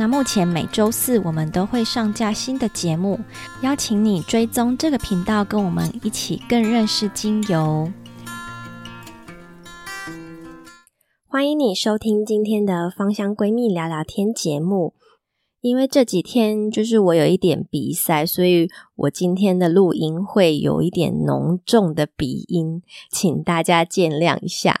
那目前每周四我们都会上架新的节目，邀请你追踪这个频道，跟我们一起更认识精油。欢迎你收听今天的芳香闺蜜聊聊天节目。因为这几天就是我有一点鼻塞，所以我今天的录音会有一点浓重的鼻音，请大家见谅一下。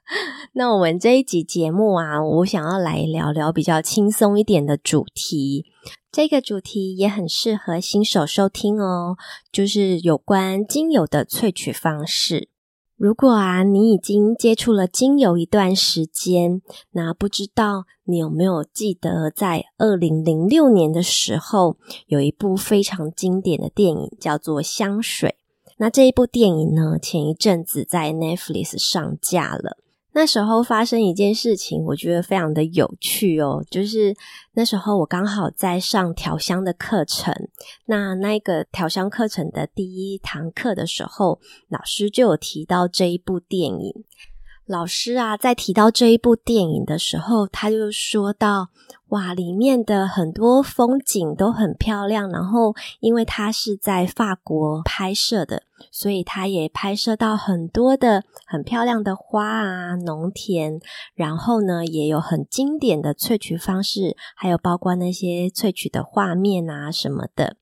那我们这一集节目啊，我想要来聊聊比较轻松一点的主题，这个主题也很适合新手收听哦，就是有关精油的萃取方式。如果啊，你已经接触了精油一段时间，那不知道你有没有记得，在二零零六年的时候，有一部非常经典的电影叫做《香水》。那这一部电影呢，前一阵子在 Netflix 上架了。那时候发生一件事情，我觉得非常的有趣哦，就是那时候我刚好在上调香的课程，那那个调香课程的第一堂课的时候，老师就有提到这一部电影。老师啊，在提到这一部电影的时候，他就说到，哇，里面的很多风景都很漂亮，然后因为它是在法国拍摄的。所以他也拍摄到很多的很漂亮的花啊，农田，然后呢，也有很经典的萃取方式，还有包括那些萃取的画面啊什么的。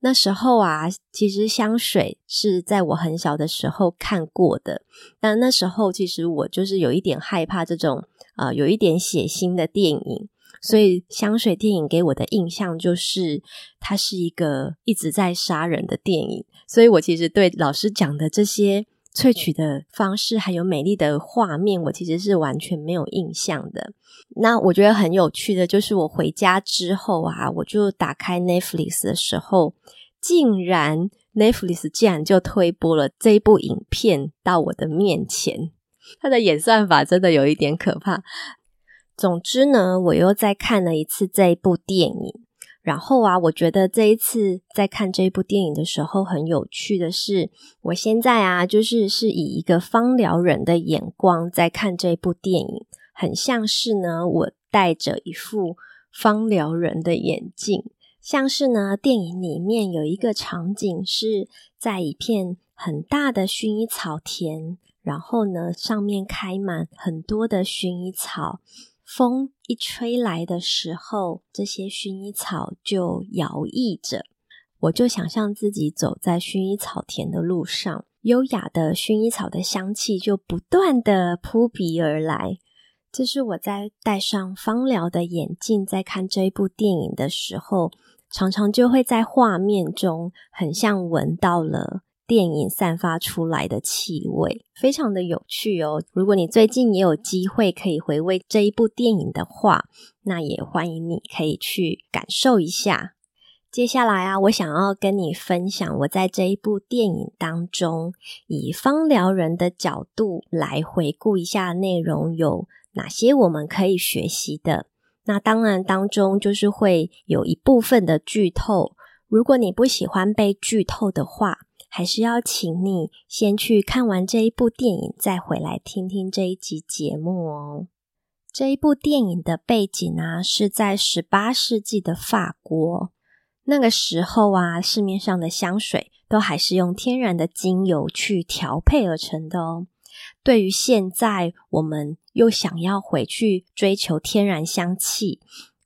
那时候啊，其实香水是在我很小的时候看过的，但那时候其实我就是有一点害怕这种啊、呃，有一点血腥的电影。所以香水电影给我的印象就是，它是一个一直在杀人的电影。所以我其实对老师讲的这些萃取的方式，还有美丽的画面，我其实是完全没有印象的。那我觉得很有趣的就是，我回家之后啊，我就打开 Netflix 的时候，竟然 Netflix 竟然就推播了这部影片到我的面前。它的演算法真的有一点可怕。总之呢，我又再看了一次这一部电影，然后啊，我觉得这一次在看这一部电影的时候，很有趣的是，我现在啊，就是是以一个芳疗人的眼光在看这部电影，很像是呢，我戴着一副芳疗人的眼镜，像是呢，电影里面有一个场景是在一片很大的薰衣草田，然后呢，上面开满很多的薰衣草。风一吹来的时候，这些薰衣草就摇曳着。我就想象自己走在薰衣草田的路上，优雅的薰衣草的香气就不断的扑鼻而来。这是我在戴上芳疗的眼镜，在看这一部电影的时候，常常就会在画面中很像闻到了。电影散发出来的气味非常的有趣哦。如果你最近也有机会可以回味这一部电影的话，那也欢迎你可以去感受一下。接下来啊，我想要跟你分享我在这一部电影当中，以芳疗人的角度来回顾一下内容有哪些我们可以学习的。那当然当中就是会有一部分的剧透，如果你不喜欢被剧透的话。还是要请你先去看完这一部电影，再回来听听这一集节目哦。这一部电影的背景啊，是在十八世纪的法国。那个时候啊，市面上的香水都还是用天然的精油去调配而成的哦。对于现在我们又想要回去追求天然香气，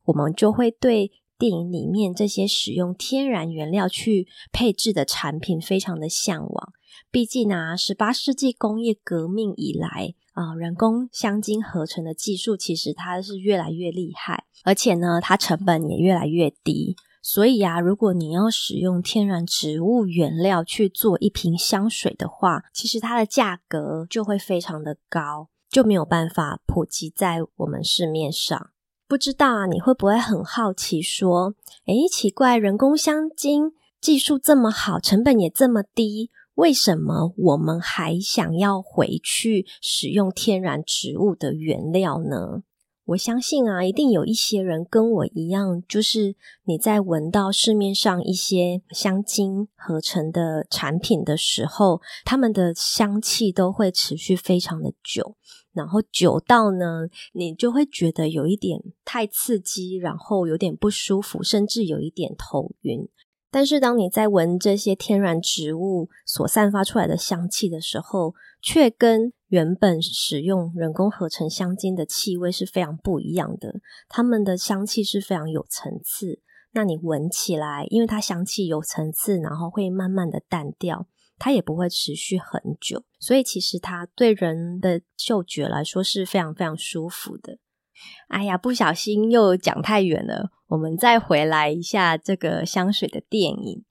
我们就会对。电影里面这些使用天然原料去配制的产品，非常的向往。毕竟啊，十八世纪工业革命以来啊，人工香精合成的技术其实它是越来越厉害，而且呢，它成本也越来越低。所以啊，如果你要使用天然植物原料去做一瓶香水的话，其实它的价格就会非常的高，就没有办法普及在我们市面上。不知道啊，你会不会很好奇说，诶，奇怪，人工香精技术这么好，成本也这么低，为什么我们还想要回去使用天然植物的原料呢？我相信啊，一定有一些人跟我一样，就是你在闻到市面上一些香精合成的产品的时候，它们的香气都会持续非常的久，然后久到呢，你就会觉得有一点太刺激，然后有点不舒服，甚至有一点头晕。但是当你在闻这些天然植物所散发出来的香气的时候，却跟原本使用人工合成香精的气味是非常不一样的。它们的香气是非常有层次，那你闻起来，因为它香气有层次，然后会慢慢的淡掉，它也不会持续很久，所以其实它对人的嗅觉来说是非常非常舒服的。哎呀，不小心又讲太远了。我们再回来一下这个香水的电影。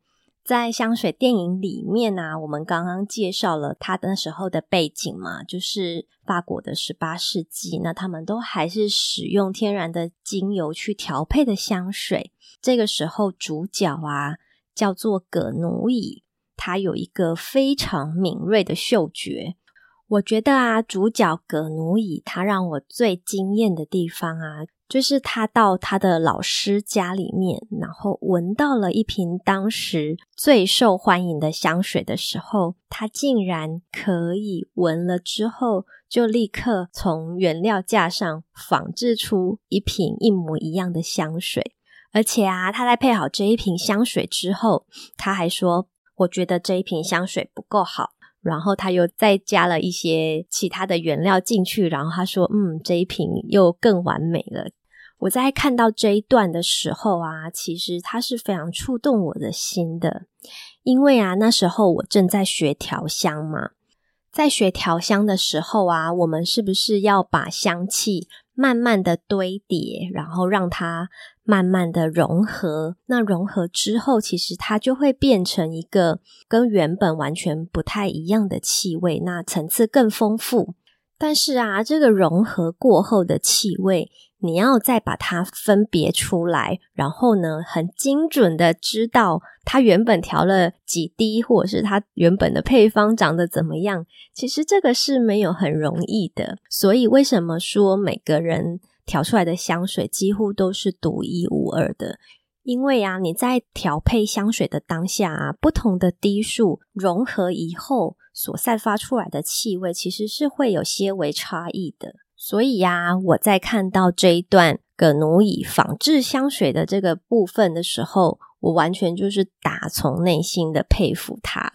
在香水电影里面呢、我们刚刚介绍了它那时候的背景嘛，就是法国的十八世纪。那他们都还是使用天然的精油去调配的香水。这个时候，主角啊叫做葛奴伊，他有一个非常敏锐的嗅觉。我觉得啊，主角葛奴乙他让我最惊艳的地方啊，就是他到他的老师家里面，然后闻到了一瓶当时最受欢迎的香水的时候，他竟然可以闻了之后，就立刻从原料架上仿制出一瓶一模一样的香水。而且啊，他在配好这一瓶香水之后，他还说：“我觉得这一瓶香水不够好。”然后他又再加了一些其他的原料进去，然后他说：“嗯，这一瓶又更完美了。”我在看到这一段的时候啊，其实它是非常触动我的心的，因为啊，那时候我正在学调香嘛，在学调香的时候啊，我们是不是要把香气慢慢的堆叠，然后让它慢慢的融合。那融合之后，其实它就会变成一个跟原本完全不太一样的气味，那层次更丰富。但是啊，这个融合过后的气味，你要再把它分别出来，然后呢，很精准的知道它原本调了几滴，或者是它原本的配方长得怎么样。其实这个是没有很容易的。所以为什么说每个人调出来的香水几乎都是独一无二的？因为啊，你在调配香水的当下啊，不同的滴数融合以后所散发出来的气味，其实是会有些微差异的。所以呀，我在看到这一段葛奴以仿制香水的这个部分的时候，我完全就是打从内心的佩服他。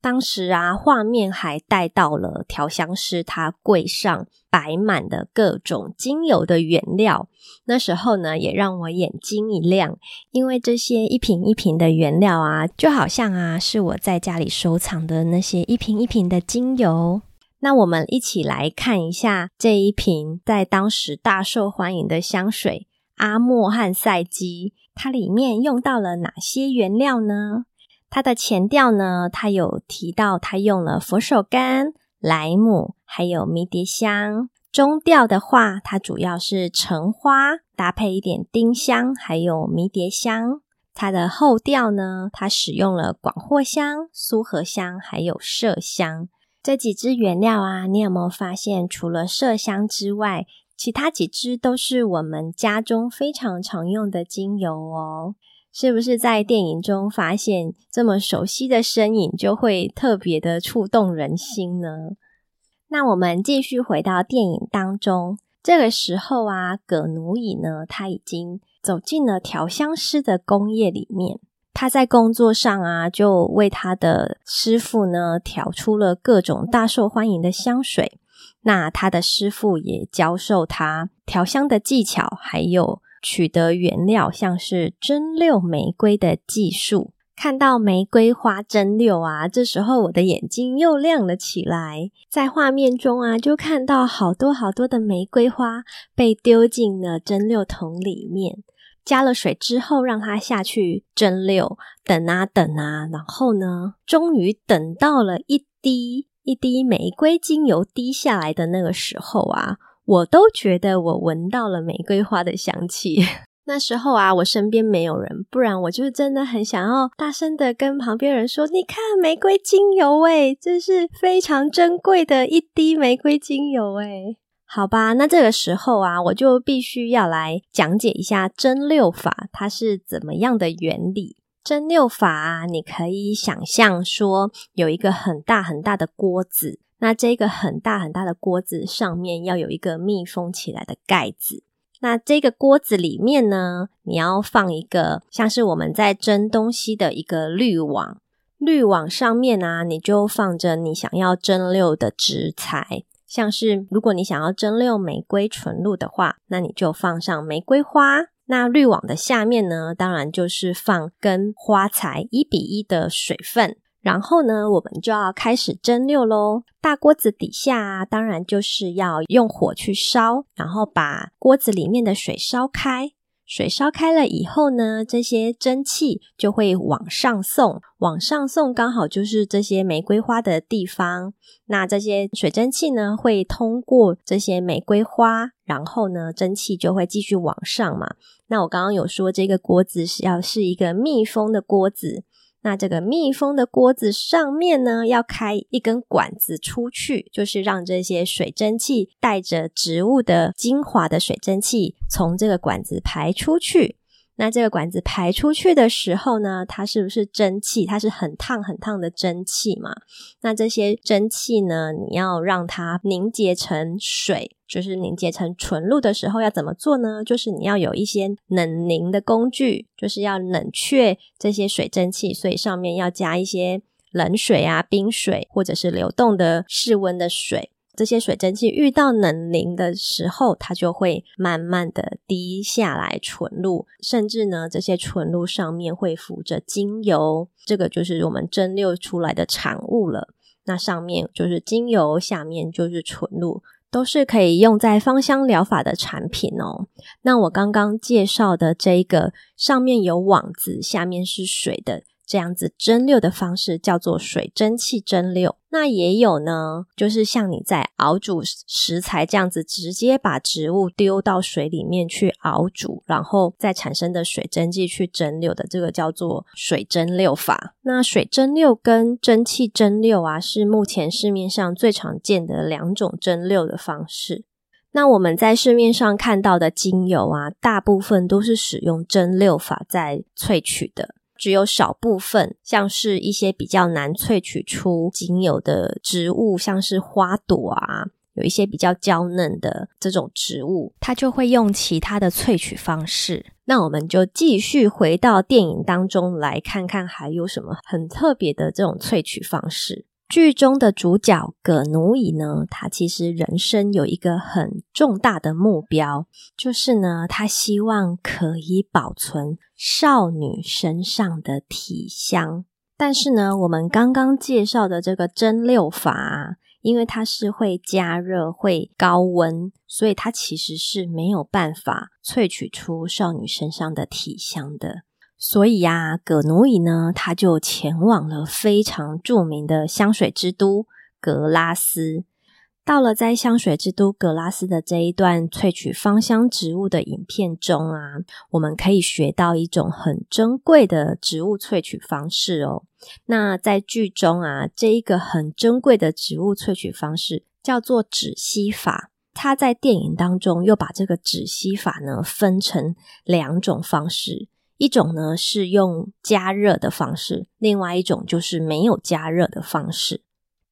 当时啊，画面还带到了调香师他柜上摆满的各种精油的原料。那时候呢，也让我眼睛一亮，因为这些一瓶一瓶的原料啊，就好像啊，是我在家里收藏的那些一瓶一瓶的精油。那我们一起来看一下这一瓶在当时大受欢迎的香水阿莫汉赛基，它里面用到了哪些原料呢？它的前调呢，它有提到它用了佛手柑、莱姆，还有迷迭香。中调的话，它主要是橙花搭配一点丁香，还有迷迭香。它的后调呢，它使用了广藿香、苏合香，还有麝香。这几支原料啊，你有没有发现，除了麝香之外，其他几支都是我们家中非常常用的精油哦？是不是在电影中发现这么熟悉的身影，就会特别的触动人心呢？那我们继续回到电影当中，这个时候啊，葛奴乙呢，他已经走进了调香师的工业里面。他在工作上啊，就为他的师傅呢调出了各种大受欢迎的香水。那他的师傅也教授他调香的技巧，还有取得原料，像是蒸馏玫瑰的技术。看到玫瑰花蒸馏啊，这时候我的眼睛又亮了起来。在画面中啊，就看到好多好多的玫瑰花被丢进了蒸馏桶里面。加了水之后，让它下去蒸馏，等啊等啊，然后呢，终于等到了一滴一滴玫瑰精油滴下来的那个时候啊，我都觉得我闻到了玫瑰花的香气。那时候啊，我身边没有人，不然我就真的很想要大声的跟旁边人说：“你看玫瑰精油诶，这是非常珍贵的一滴玫瑰精油诶。”好吧，那这个时候啊，我就必须要来讲解一下蒸馏法，它是怎么样的原理。蒸馏法啊，你可以想象说有一个很大很大的锅子，那这个很大很大的锅子上面要有一个密封起来的盖子。那这个锅子里面呢，你要放一个像是我们在蒸东西的一个滤网，滤网上面啊，你就放着你想要蒸馏的食材，像是如果你想要蒸馏玫瑰纯露的话，那你就放上玫瑰花。那滤网的下面呢，当然就是放跟花材一比一的水分。然后呢，我们就要开始蒸馏喽。大锅子底下，当然就是要用火去烧，然后把锅子里面的水烧开。水烧开了以后呢，这些蒸汽就会往上送，往上送刚好就是这些玫瑰花的地方。那这些水蒸气呢，会通过这些玫瑰花，然后呢，蒸汽就会继续往上嘛。那我刚刚有说，这个锅子是要是一个密封的锅子。那这个密封的锅子上面呢，要开一根管子出去，就是让这些水蒸气带着植物的精华的水蒸气从这个管子排出去。那这个管子排出去的时候呢，它是不是蒸汽？它是很烫很烫的蒸汽嘛？那这些蒸汽呢，你要让它凝结成水，就是凝结成纯露的时候，要怎么做呢？就是你要有一些冷凝的工具，就是要冷却这些水蒸气，所以上面要加一些冷水啊、冰水，或者是流动的室温的水。这些水蒸气遇到冷凝的时候，它就会慢慢的滴下来纯露，甚至呢，这些纯露上面会浮着精油，这个就是我们蒸馏出来的产物了。那上面就是精油，下面就是纯露，都是可以用在芳香疗法的产品哦。那我刚刚介绍的这个上面有网子，下面是水的。这样子蒸馏的方式叫做水蒸气蒸馏。那也有呢，就是像你在熬煮食材这样子，直接把植物丢到水里面去熬煮，然后再产生的水蒸气去蒸馏的，这个叫做水蒸馏法。那水蒸馏跟蒸汽蒸馏啊，是目前市面上最常见的两种蒸馏的方式。那我们在市面上看到的精油啊，大部分都是使用蒸馏法在萃取的。只有少部分，像是一些比较难萃取出精油的植物，像是花朵啊，有一些比较娇嫩的这种植物，它就会用其他的萃取方式。那我们就继续回到电影当中来看看，还有什么很特别的这种萃取方式。剧中的主角葛奴乙呢，他其实人生有一个很重大的目标，就是呢，他希望可以保存少女身上的体香。但是呢，我们刚刚介绍的这个蒸馏法，因为它是会加热、会高温，所以它其实是没有办法萃取出少女身上的体香的。所以呀、葛奴伊呢，他就前往了非常著名的香水之都格拉斯。到了在香水之都格拉斯的这一段萃取芳香植物的影片中啊，我们可以学到一种很珍贵的植物萃取方式哦。那在剧中啊，这一个很珍贵的植物萃取方式叫做止吸法。他在电影当中又把这个止吸法呢分成两种方式。一种呢是用加热的方式，另外一种就是没有加热的方式。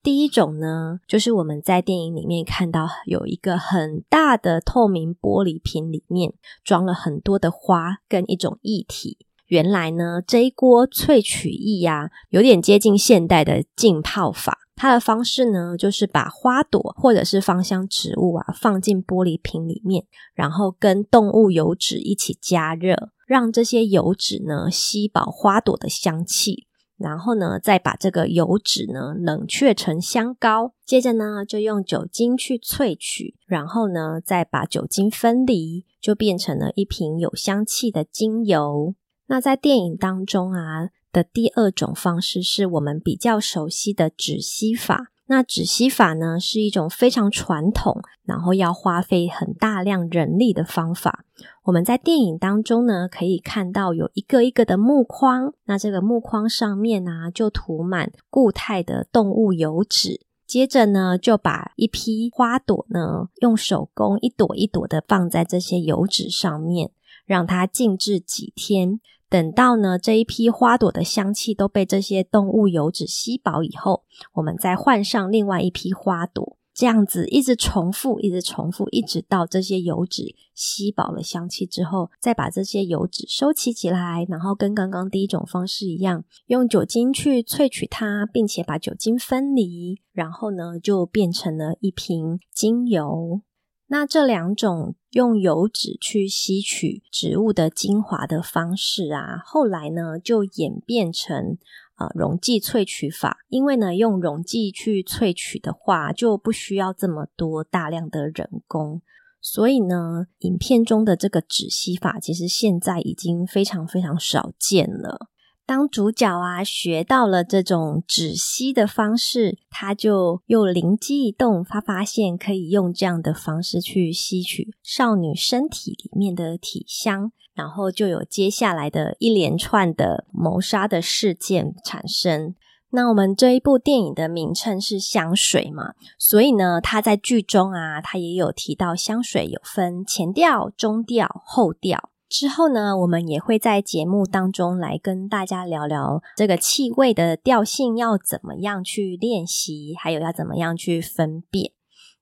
第一种呢，就是我们在电影里面看到有一个很大的透明玻璃瓶，里面装了很多的花跟一种液体。原来呢，这一锅萃取液呀，有点接近现代的浸泡法。它的方式呢，就是把花朵或者是芳香植物啊放进玻璃瓶里面，然后跟动物油脂一起加热。让这些油脂呢吸饱花朵的香气，然后呢再把这个油脂呢冷却成香膏，接着呢就用酒精去萃取，然后呢再把酒精分离，就变成了一瓶有香气的精油。那在电影当中啊的第二种方式是我们比较熟悉的止吸法，那止吸法呢，是一种非常传统，然后要花费很大量人力的方法。我们在电影当中呢，可以看到有一个一个的木框，那这个木框上面呢、就涂满固态的动物油脂。接着呢，就把一批花朵呢，用手工一朵一朵的放在这些油脂上面，让它静置几天。等到呢，这一批花朵的香气都被这些动物油脂吸饱以后，我们再换上另外一批花朵，这样子一直重复，一直重复，一直到这些油脂吸饱了香气之后，再把这些油脂收集起来，然后跟刚刚第一种方式一样，用酒精去萃取它，并且把酒精分离，然后呢，就变成了一瓶精油。那这两种用油脂去吸取植物的精华的方式啊，后来呢就演变成呃溶剂萃取法。因为呢用溶剂去萃取的话，就不需要这么多大量的人工，所以呢影片中的这个止吸法，其实现在已经非常非常少见了。当主角啊学到了这种止吸的方式，他就又灵机一动，发发现可以用这样的方式去吸取少女身体里面的体香，然后就有接下来的一连串的谋杀的事件产生。那我们这一部电影的名称是香水嘛，所以呢，他在剧中啊，他也有提到香水有分前调、中调、后调。之后呢，我们也会在节目当中来跟大家聊聊这个气味的调性要怎么样去练习，还有要怎么样去分辨。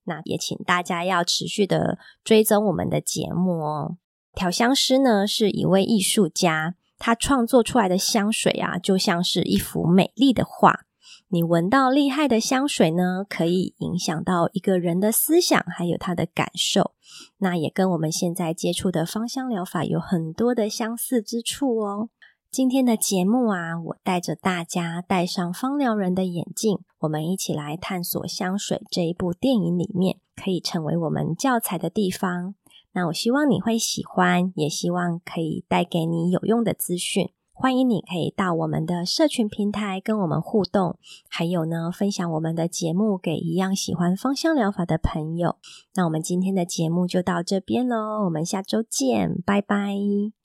那也请大家要持续的追踪我们的节目哦。调香师呢是一位艺术家，他创作出来的香水啊，就像是一幅美丽的画。你闻到厉害的香水呢，可以影响到一个人的思想，还有他的感受。那也跟我们现在接触的芳香疗法有很多的相似之处哦。今天的节目啊，我带着大家戴上芳疗人的眼镜，我们一起来探索香水这一部电影里面可以成为我们教材的地方。那我希望你会喜欢，也希望可以带给你有用的资讯。欢迎你可以到我们的社群平台跟我们互动，还有呢，分享我们的节目给一样喜欢芳香疗法的朋友。那我们今天的节目就到这边喽，我们下周见，拜拜。